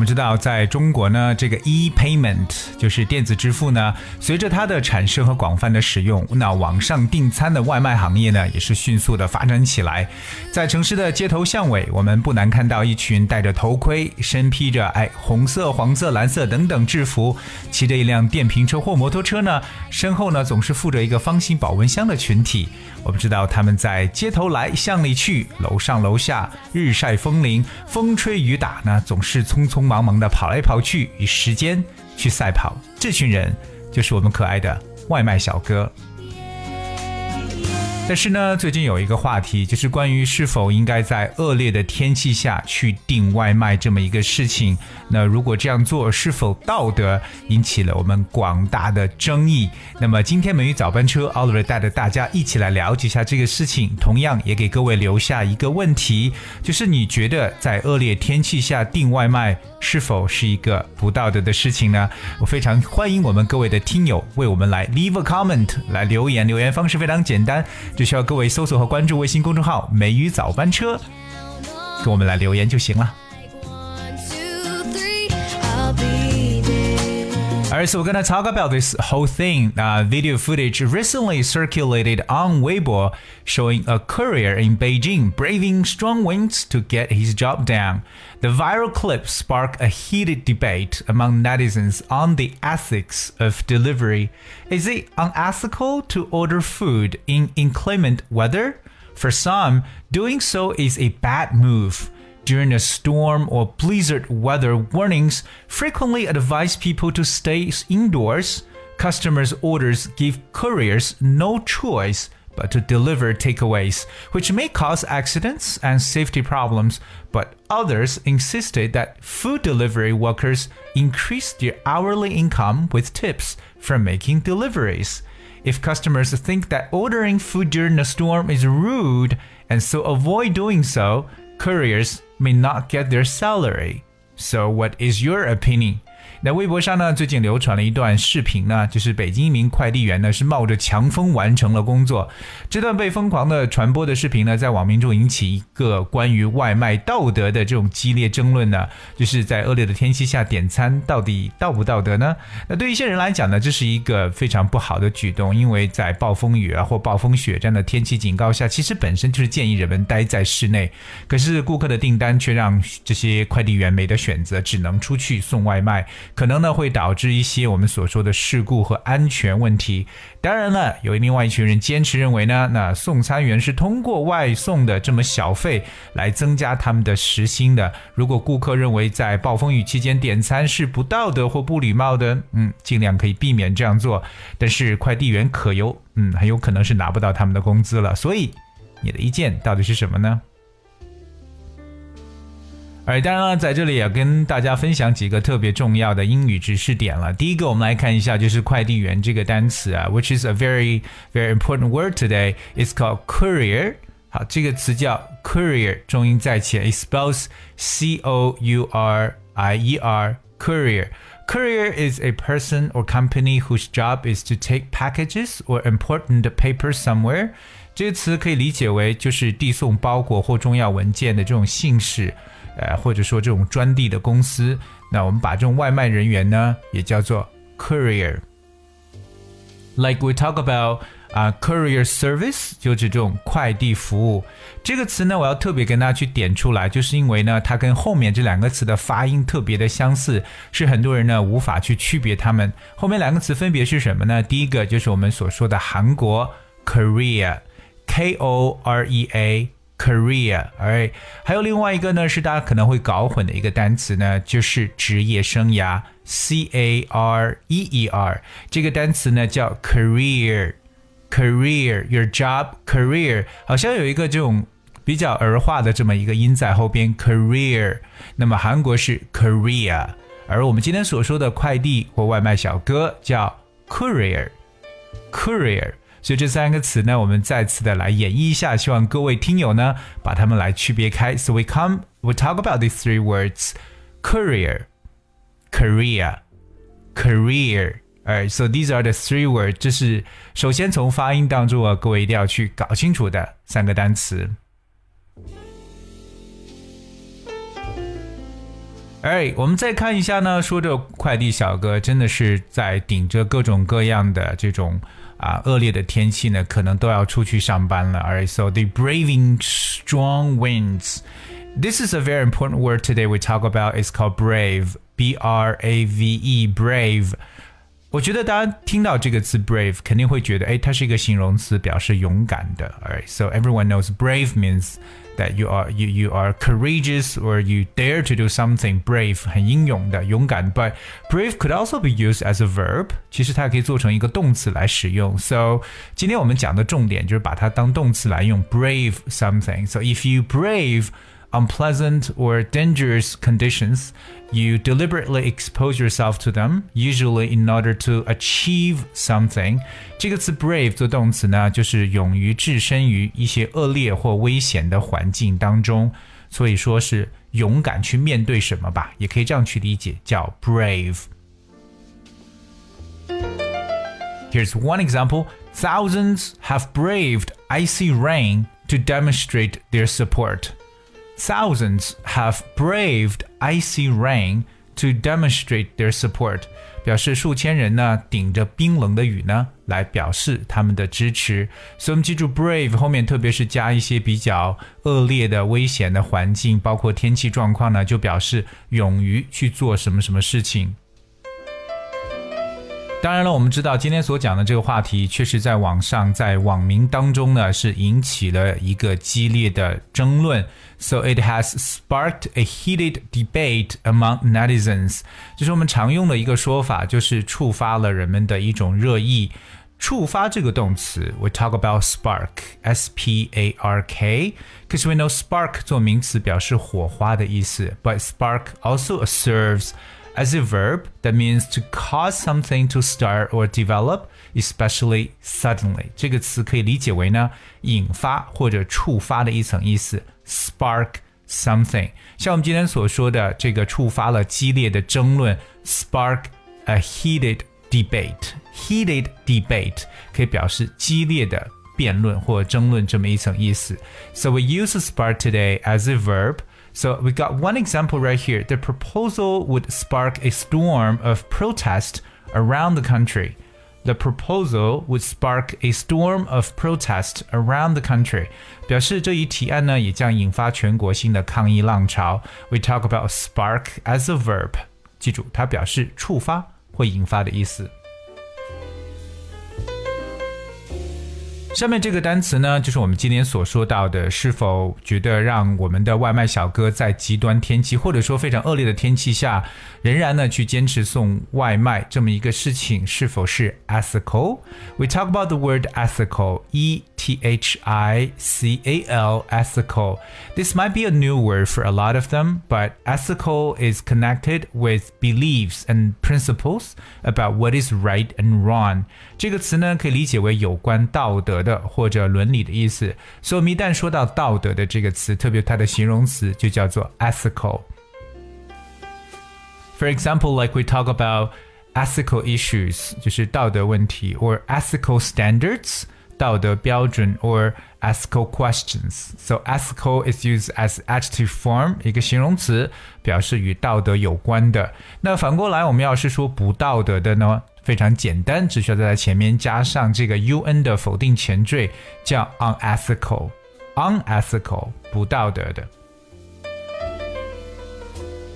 我们知道，在中国呢，这个 e-payment 就是电子支付呢，随着它的产生和广泛的使用，那网上订餐的外卖行业呢，也是迅速的发展起来。在城市的街头巷尾，我们不难看到一群戴着头盔、身披着哎红色、黄色、蓝色等等制服，骑着一辆电瓶车或摩托车呢，身后呢总是附着一个方形保温箱的群体。我们知道他们在街头来，巷里去，楼上楼下，日晒风淋，风吹雨打呢，总是匆匆忙忙的跑来跑去，与时间去赛跑。这群人就是我们可爱的外卖小哥。但是呢，最近有一个话题，就是关于是否应该在恶劣的天气下去订外卖这么一个事情。那如果这样做是否道德，引起了我们广大的争议。那么今天美语早班车，Oliver 带着大家一起来了解一下这个事情，同样也给各位留下一个问题，就是你觉得在恶劣天气下订外卖是否是一个不道德的事情呢？我非常欢迎我们各位的听友为我们来 leave a comment 来留言，留言方式非常简单，只需要各位搜索和关注微信公众号“美语早班车”，跟我们来留言就行了。So we're gonna talk about this whole thing. Uh, video footage recently circulated on Weibo showing a courier in Beijing braving strong winds to get his job done. The viral clip sparked a heated debate among netizens on the ethics of delivery. Is it unethical to order food in inclement weather? For some, doing so is a bad move. During a storm or blizzard, weather warnings frequently advise people to stay indoors. Customers' orders give couriers no choice but to deliver takeaways, which may cause accidents and safety problems. But others insisted that food delivery workers increase their hourly income with tips from making deliveries. If customers think that ordering food during a storm is rude and so avoid doing so, couriers may not get their salary. So, what is your opinion? 那微博上呢，最近流传了一段视频呢，就是北京一名快递员呢是冒着强风完成了工作。这段被疯狂的传播的视频呢，在网民中引起一个关于外卖道德的这种激烈争论呢，就是在恶劣的天气下点餐到底道不道德呢？那对一些人来讲呢，这是一个非常不好的举动，因为在暴风雨啊或暴风雪这样的天气警告下，其实本身就是建议人们待在室内。可是顾客的订单却让这些快递员没得选择，只能出去送外卖。可能呢会导致一些我们所说的事故和安全问题。当然了，有另外一群人坚持认为呢，那送餐员是通过外送的这么小费来增加他们的时薪的。如果顾客认为在暴风雨期间点餐是不道德或不礼貌的，嗯，尽量可以避免这样做。但是快递员可有，嗯，很有可能是拿不到他们的工资了。所以，你的意见到底是什么呢？而当然了，在这里也跟大家分享几个特别重要的英语知识点了。第一个，我们来看一下，就是快递员这个单词啊，which is a very very important word today. It's called courier. 好，这个词叫 courier，重音在前，it spells C O U R I E R courier. Courier is a person or company whose job is to take packages or important papers somewhere. 这个词可以理解为就是递送包裹或重要文件的这种信使。 呃，或者说这种专递的公司，那我们把这种外卖人员呢，也叫做 courier。Like we talk about 啊、courier service，就是这种快递服务。这个词呢，我要特别跟大家去点出来，就是因为呢，它跟后面这两个词的发音特别的相似，是很多人呢无法去区别它们。后面两个词分别是什么呢？第一个就是我们所说的韩国 Korea，K O R E A。Career，哎还有另外一个呢，是大家可能会搞混的一个单词呢，就是职业生涯，C A R E E R，这个单词呢叫 career，career，your job career，好像有一个这种比较儿化的这么一个音在后边，career，那么韩国是 Korea，而我们今天所说的快递或外卖小哥叫 courier，courier。所以这三个词呢，我们再次的来演绎一下，希望各位听友呢把它们来区别开。So we come, we talk about these three words: courier, career, career. Alright, so these are the three words. 这是首先从发音当中啊，各位一定要去搞清楚的三个单词。哎，我们再看一下呢，说这快递小哥真的是在顶着各种各样的这种啊恶劣的天气呢，可能都要出去上班了。Alright, so they braving strong winds. This is a very important word today we talk about. It's called brave. B R A V E, brave. 我觉得大家听到这个词 brave，肯定会觉得，哎，它是一个形容词，表示勇敢的。Alright, so everyone knows brave means that you are you you are courageous or you dare to do something brave，很英勇的勇敢。But brave could also be used as a verb，其实它可以做成一个动词来使用。So 今天我们讲的重点就是把它当动词来用，brave something。So if you brave unpleasant or dangerous conditions, you deliberately expose yourself to them, usually in order to achieve something. 这个词 brave 做动词呢，就是勇于置身于一些恶劣或危险的环境当中，所以说是勇敢去面对什么吧，也可以这样去理解，叫 brave。Here's one example. Thousands have braved icy rain to demonstrate their support. Thousands have braved icy rain to demonstrate their support，表示数千人呢顶着冰冷的雨呢来表示他们的支持。所以我们记住 brave 后面，特别是加一些比较恶劣的、危险的环境，包括天气状况呢，就表示勇于去做什么什么事情。当然了，我们知道今天所讲的这个话题，确实在网上，在网民当中呢，是引起了一个激烈的争论。So it has sparked a heated debate among netizens。就是我们常用的一个说法，就是触发了人们的一种热议。触发这个动词，we talk about spark，s p a r k，because we know spark 做名词表示火花的意思，but spark also serves as a verb that means to cause something to start or develop, especially suddenly。这个词可以理解为呢引发或者触发的一层意思，spark something。像我们今天所说的这个触发了激烈的争论，spark a heated debate。heated debate 可以表示激烈的辩论或争论这么一层意思。So we use spark today as a verb so we got one example right here. The proposal would spark a storm of protest around the country. The proposal would spark a storm of protest around the country. 表示这一提案呢，也将引发全国性的抗议浪潮。We talk about spark as a verb. 记住，它表示触发或引发的意思。 下面这个单词呢，就是我们今天所说到的，是否觉得让我们的外卖小哥在极端天气或者说非常恶劣的天气下，仍然呢去坚持送外卖这么一个事情，是否是 ethical？We talk about the word ethical, e t h i c a l, ethical. This might be a new word for a lot of them, but ethical is connected with beliefs and principles about what is right and wrong. 这个词呢，可以理解为有关道德的或者伦理的意思。所以，我们一旦说到道德的这个词，特别它的形容词就叫做 ethical。For example, like we talk about ethical issues，就是道德问题，or ethical standards， 道德标准，or ethical questions. So ethical is used as adjective form，一个形容词，表示与道德有关的。那反过来，我们要是说不道德的呢？非常简单，只需要在它前面加上这个 un 的否定前缀，叫 unethical，unethical 不道德的。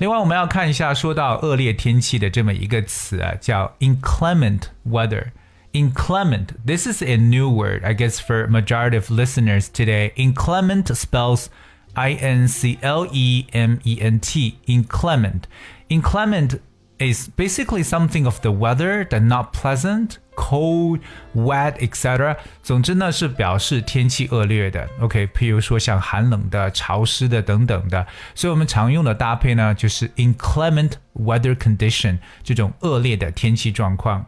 另外，我们要看一下说到恶劣天气的这么一个词啊，叫 inclement weather。Inclement. This is a new word, I guess, for majority of listeners today. Inclement spells I N C L E M E N T. Inclement. Inclement is basically something of the weather that not pleasant, cold, wet, etc. 总之呢是表示天气恶劣的。OK，譬如说像寒冷的、潮湿的等等的。所以我们常用的搭配呢就是 inclement weather condition 这种恶劣的天气状况。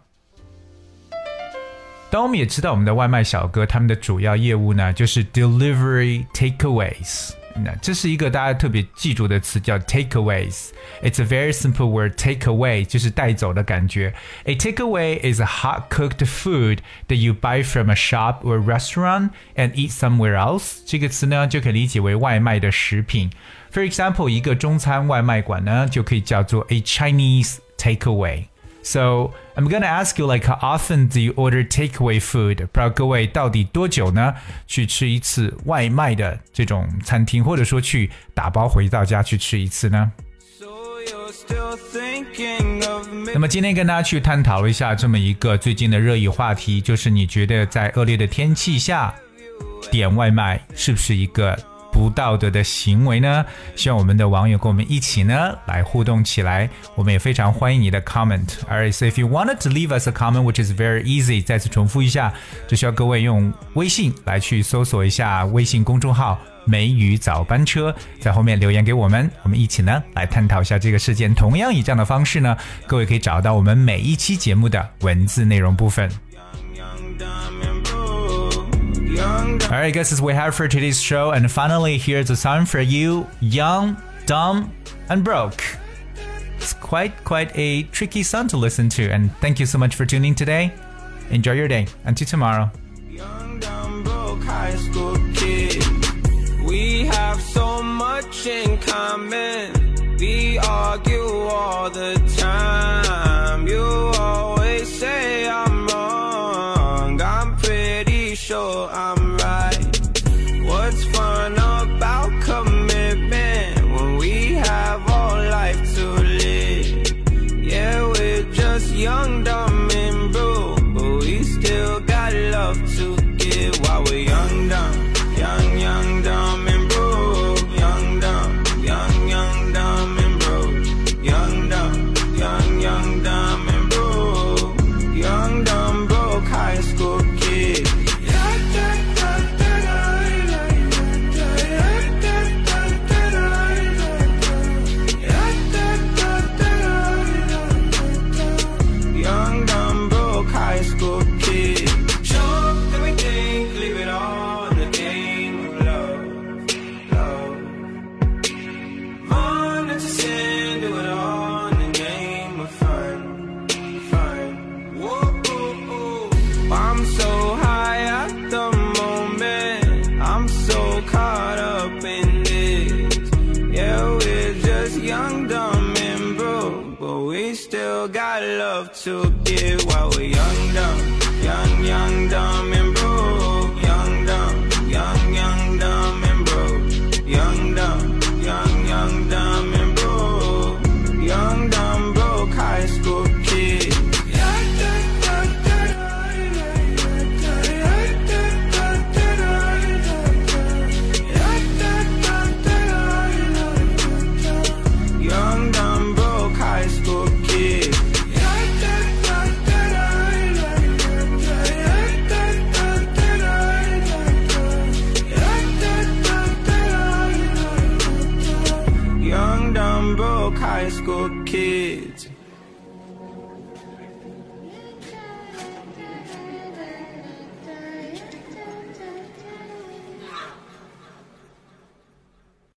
当我们也知道我们的外卖小哥他们的主要业务呢就是 delivery takeaways。 那这是一个大家特别记住的词，叫 takeaways。It's a very simple word. Takeaway 就是带走的感觉。A takeaway is a hot cooked food that you buy from a shop or restaurant and eat somewhere else。这个词呢就可以理解为外卖的食品。For example，一个中餐外卖馆呢就可以叫做 a Chinese takeaway。 So I'm gonna ask you like how often do you order takeaway food？不知道各位到底多久呢去吃一次外卖的这种餐厅，或者说去打包回到家去吃一次呢？那么今天跟大家去探讨了一下这么一个最近的热议话题，就是你觉得在恶劣的天气下点外卖是不是一个？不道德的行为呢？希望我们的网友跟我们一起呢来互动起来。我们也非常欢迎你的 comment。Alright, so if you wanted to leave us a comment, which is very easy，再次重复一下，只需要各位用微信来去搜索一下微信公众号“梅雨早班车”，在后面留言给我们，我们一起呢来探讨一下这个事件。同样以这样的方式呢，各位可以找到我们每一期节目的文字内容部分。Alright, guys, this we have for today's show. And finally, here's a song for you Young, Dumb, and Broke. It's quite, quite a tricky song to listen to. And thank you so much for tuning today. Enjoy your day. Until tomorrow. Young, dumb, broke, high school kid. We have so much in common. We argue all the time. To give while we're young, dumb,